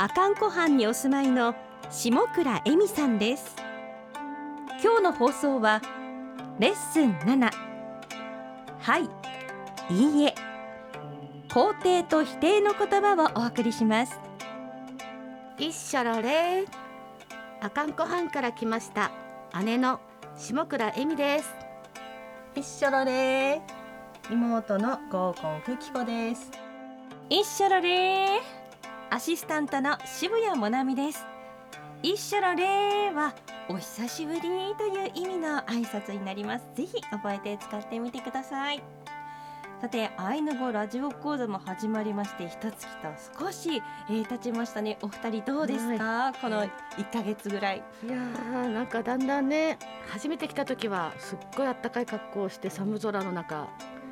阿寒湖畔にお住まいの下倉恵美さんです。今日の放送はレッスン7はい。いいえ。肯定と否定の言葉をお送りします。いっしょろれ。阿寒湖畔から来ました。姉の下倉恵美です。一緒ろれ。妹の合コンふきこです。一緒ろれアシスタントの渋谷もなみです。一緒ろれはお久しぶりという意味の挨拶になります。ぜひ覚えて使ってみてください。さてアイヌ語ラジオ講座も始まりまして一月と少し、えー、経ちましたね。お二人どうですか、この1ヶ月ぐらい。いやーなんかだんだんね初めて来た時はすっごいあったかい格好をして寒空の中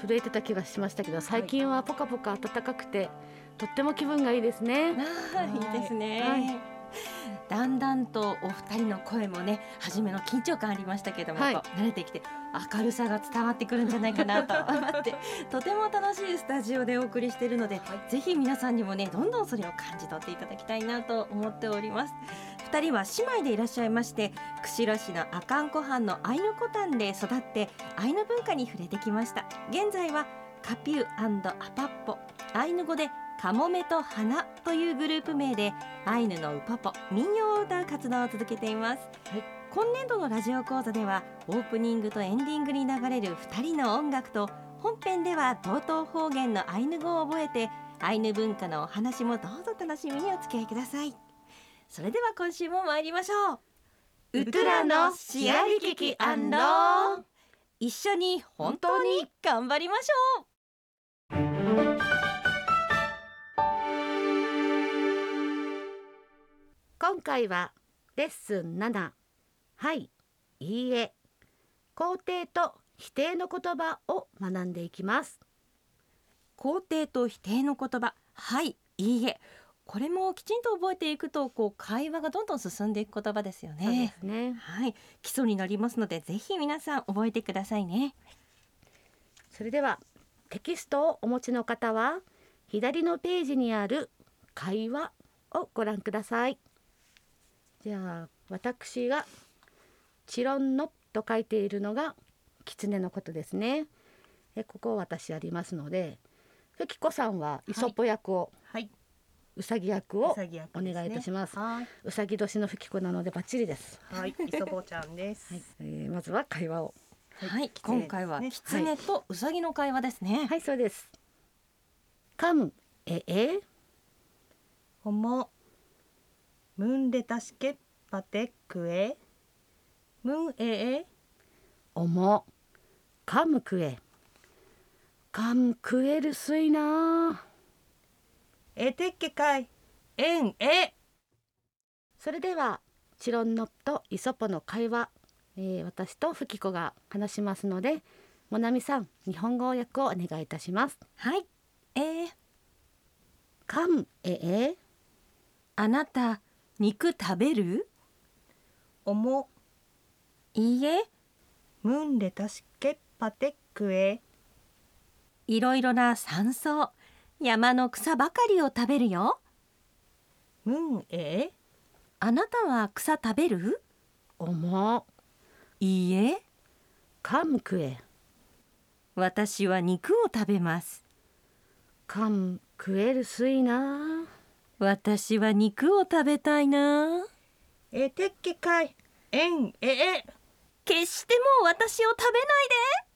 震えてた気がしましたけど最近はポカポカ暖かくてとっても気分がいいですね。いい。ですね、はい。だんだんとお二人の声もね初めの緊張感ありましたけども、はい。慣れてきて明るさが伝わってくるんじゃないかなと思って とても楽しいスタジオでお送りしているので、ぜひ皆さんにもねどんどんそれを感じ取っていただきたいなと思っております。二人は姉妹でいらっしゃいまして釧路市の阿寒湖畔のアイヌコタンで育ってアイヌ文化に触れてきました。現在はカピューアパッポアイヌ語でカモメと花というグループ名でアイヌのウポポ民謡を歌う活動を続けています、はい。今年度のラジオ講座ではオープニングとエンディングに流れる2人の音楽と本編では道東方言のアイヌ語を覚えてアイヌ文化のお話もどうぞ楽しみにお付き合いください。それでは今週も参りましょう。ウトゥラのシアリキキアンロー一緒に本当に頑張りましょう今回はレッスン7はい。いいえ。肯定と否定の言葉を学んでいきます。肯定と否定の言葉。はい。いいえ。これもきちんと覚えていくとこう会話がどんどん進んでいく言葉ですよそうでねすね。はい。基礎になりますのでぜひ皆さん覚えてくださいね。それではテキストをお持ちの方は左のページにある会話をご覧くださいじゃあ私がチロンノと書いているのが狐のことですね。えここ私ありますのでふきこさんはイソップ役を、はい、うさぎ役をお願いいたします。はうさぎ年のふきこなのでバッチリです、い、はい、磯坊ちゃんです。はい。えーまずは会話を。はい、狐今回は狐とウサギの会話ですね、はいそうです。カムええ。ホモムンレタシケパテクエムンエエおもカム食え。カム食えるすいな。エテッケカイエンエそれではチロンノとイソポの会話、えー私とフキコが話しますのでモナミさん日本語訳をお願いいたします。はい。えー、カムええ。あなた肉食べる？オモいいえ。ムンレタシケパテクエいろいろな山草山の草ばかりを食べるよ。ムンエエあなたは草食べる？おもいいえ。カム食え。私は肉を食べます。カム食えるすいな私は肉を食べたいな。エテッケカイエンエエ決してもう私を食べないで。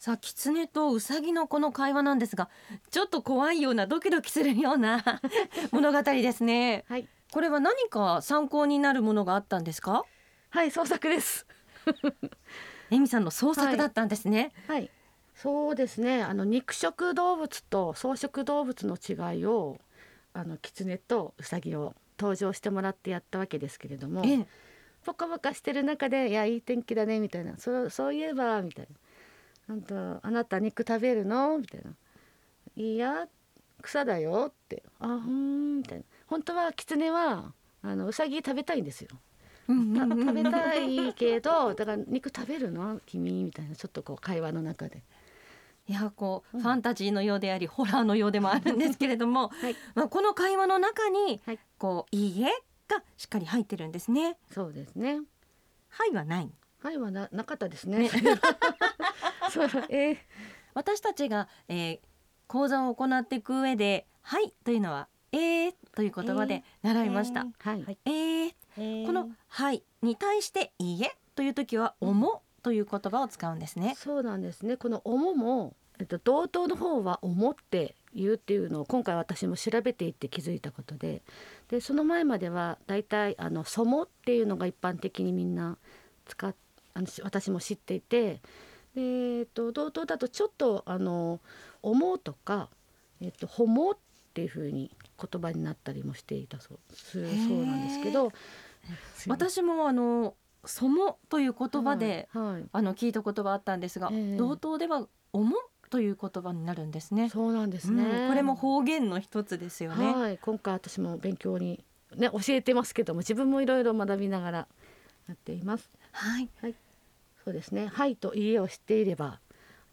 さあ狐とウサギのこの会話なんですがちょっと怖いようなドキドキするような 物語ですね。はい。これは何か参考になるものがあったんですか？はい創作です。エミさんの創作だったんですね、はい。そうですね。あの肉食動物と草食動物の違いをあの狐とウサギを登場してもらってやったわけですけれどもええ。ポカポカしてる中で「いやいい天気だね」みたいな「そうそういえば」みたいな「あんたあなた肉食べるの?」みたいな「いや草だよ」って「あふーん」みたいな。本当は狐はあのウサギ食べたいんですよ。食べたいけどだから肉食べるの？君？みたいな。ちょっとこう会話の中で。いやこう、うん。ファンタジーのようでありホラーのようでもあるんですけれども、はい。まあ、この会話の中に、はいこう「いいえ」がしっかり入ってるんですね。そうですね。はいはない。はいはななかったですね。そう。えー。私たちが、えー講座を行っていく上で「はい」というのは「えー」という言葉で習いました。はい、はい。えー。えー。この「はい」に対して「いいえ」という時は「おも」という言葉を使うんですね。そうなんですね。この「おも」も、えっと、同等の方は「おも」って言うっていうのを今回私も調べていって気づいたことででその前まではだいたいあの「そも」っていうのが一般的にみんな使っあのし私も知っていてで、えっと、同等だとちょっとあの「思う」とか「えっと、ほも」っていうふうに言葉になったりもしていたそうするそうなんですけど私もあの「そも」という言葉で、はいはいあの聞いた言葉あったんですが、ええ同等では「おも」という言葉になるんですね。そうなんですね、うんこれも方言の一つですよね。はい、今回私も勉強にね教えてますけども自分もいろいろ学びながらやっています。はい、そうですね。はいといいえを知っていれば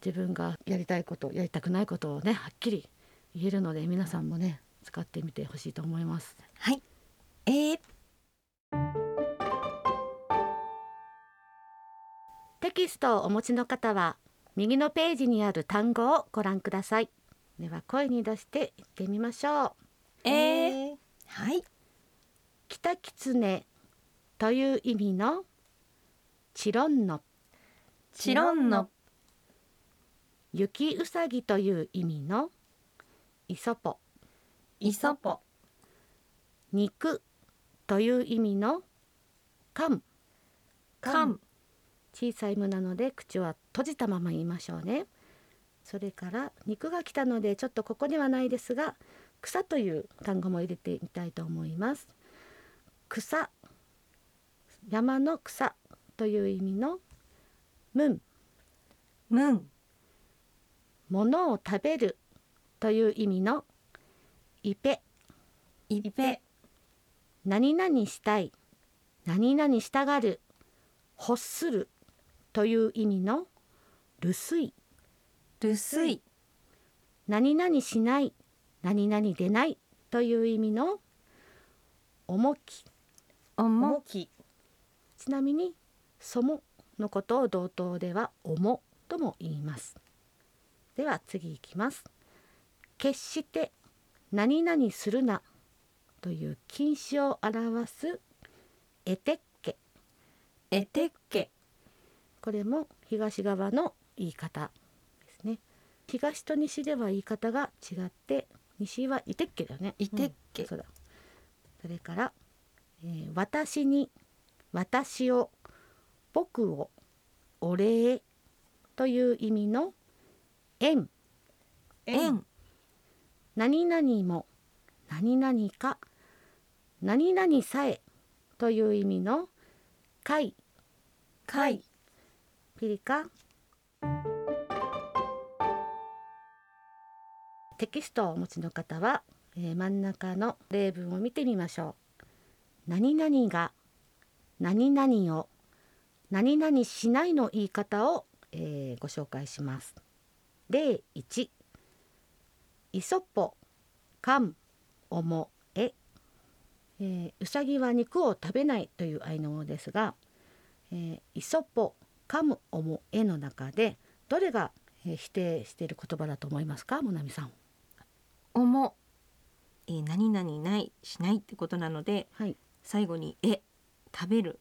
自分がやりたいことやりたくないことをねはっきり言えるので皆さんもね使ってみてほしいと思います。はい、えー、キストをお持ちの方は右のページにある単語をご覧ください。では声に出して言ってみましょう。えー、ーはい、北狐という意味のチロンの。チロンの。雪うさぎという意味の。イソポ。イソポ。肉という意味の。カンカン小さい「む」なので口は閉じたまま言いましょうね。それから肉が来たのでちょっとここにはないですが草という単語も入れてみたいと思います。草山の草という意味のムンムン物を食べるという意味のイペイペ何々したい。何々したがる。欲するという意味の留守ルスイ何々しない。何々でない。という意味の重き。重き。ちなみにそものことを同等では重とも言います。では次いきます。決して何々するな。という禁止を表すエテッケ。エテッケこれも東側の言い方ですね。東と西では言い方が違って西はイテッケだよね。イテッケそうだ。それから、えー私に私を僕をお礼という意味の縁。円何々も何々か何々さえという意味の会貝ピリカテキストをお持ちの方は、えー真ん中の例文を見てみましょう。何々が何々を何々しないの言い方を、えーご紹介します。例1イソッポカンおもええーうさぎは肉を食べないという愛の語ですがえーイソポカムオモエの中でどれが、えー否定している言葉だと思いますか、もなみさん。おも、えー、何々ないしないってことなのではい、最後にえ食べる。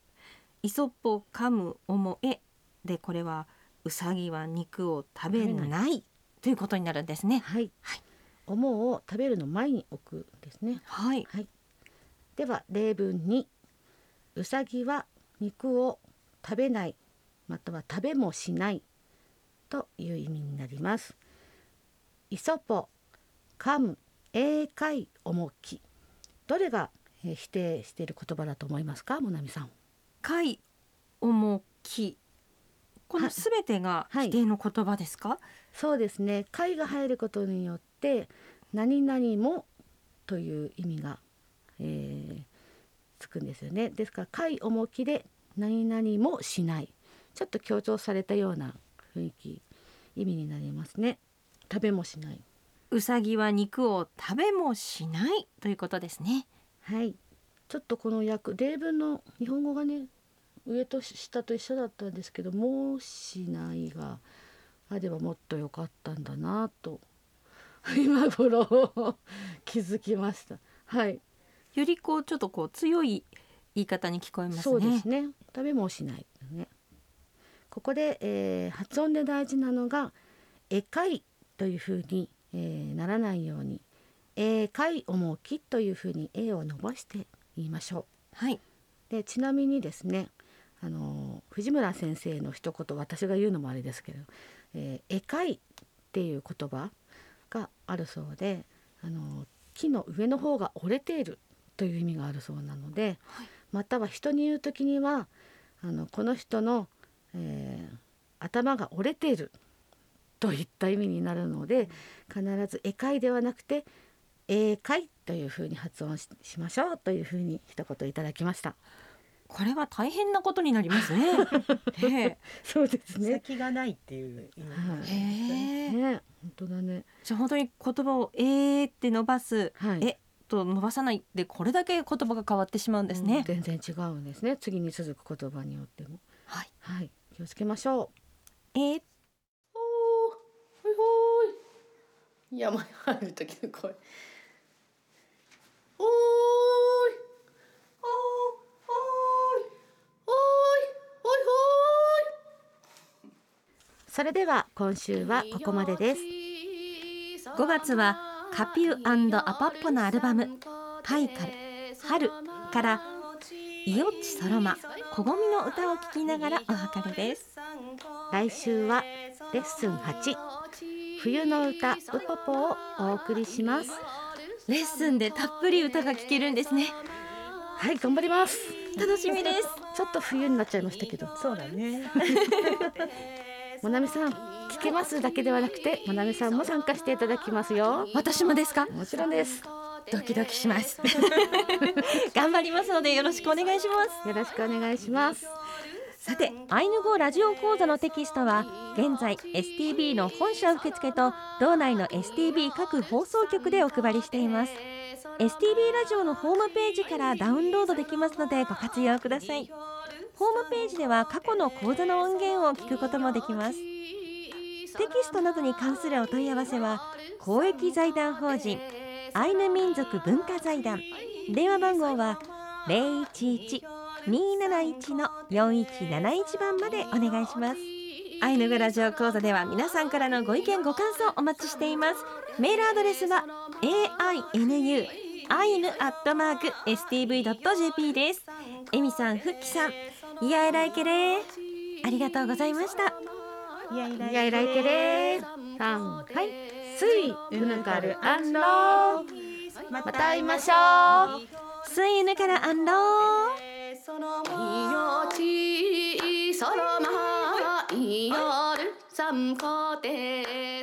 イソッポ噛むおもえでこれはうさぎは肉を食べないということになるんですね。はい、はい。おもを食べるの前に置くんですね。はい。はい。では例文にうさぎは肉を食べないまたは食べもしないという意味になります。イソポ、カム、英会重き。どれが、えー否定している言葉だと思いますか？もなみさん。回重き。このすべてがはい。否定の言葉ですか、そうですね「会」が入ることによって「何々も」という意味が、えーつくんですよね。ですから「会」重きで「何々もしない」ちょっと強調されたような雰囲気意味になりますね。食べもしない。うさぎは肉を食べもしない。ということですね。はい。ちょっとこの訳例文の日本語がね上と下と一緒だったんですけど「もしない」があればもっと良かったんだなと今頃 気づきました。はい。よりこうちょっとこう強い言い方に聞こえますね。そうですね。食べもしない。ねここで、えー発音で大事なのが「えかい」というふうに、えーならないように「えかい重き」というふうに「え」を伸ばして言いましょう。はい。でちなみにですねあの藤村先生の一言私が言うのもあれですけど「えー、絵描い」っていう言葉があるそうであの木の上の方が折れているという意味があるそうなので、はい。または人に言う時にはあのこの人の、えー頭が折れているといった意味になるので必ず「絵描い」ではなくて「絵描い」というふうに発音ししましょうというふうに一言いただきました。これは大変なことになりますねね そうですね。先がないっていう意味はいえへえね、本当だね。じゃあ本当に言葉をえーって伸ばすはい。えと伸ばさないでこれだけ言葉が変わってしまうんですね、全然違うんですね。次に続く言葉によっても。はいはい。気をつけましょう。えーおお、ほいほい。山に入る時の声。おーい。おー、おーい。おーい。おいほーい。それでは今週はここまでです。5月はカピューアパッポのアルバム「パイカル春」からイオッチソロマ小ゴミの歌を聴きながらお別れです。来週はレッスン8冬の歌ウポポをお送りします。レッスンでたっぷり歌が聴けるんですね。はい頑張ります。楽しみです。ちょっと冬になっちゃいましたけど。そうだね。もなみさん聞けますだけではなくてもなみさんも参加していただきますよ。私もですか？もちろんですドキドキします。頑張りますのでよろしくお願いします。よろしくお願いします。さてアイヌ語ラジオ講座のテキストは現在 STB の本社受付と道内の STB 各放送局でお配りしています。STB ラジオのホームページからダウンロードできますのでご活用ください。ホームページでは過去の講座の音源を聞くこともできます。テキストなどに関するお問い合わせは公益財団法人アイヌ民族文化財団。電話番号は011-271の4171番までお願いします。アイヌ語ラジオ講座では皆さんからのご意見ご感想お待ちしています。メールアドレスは ainu アイヌアットマーク stv.jp です。エミさん、フッキさん、いやえらいけれ。ありがとうございました。いやいらいやいらいけれ。さんはい。いぬかる。アンロー。また会いましょう。水ぬからアンローその命そのまい。よる三個亭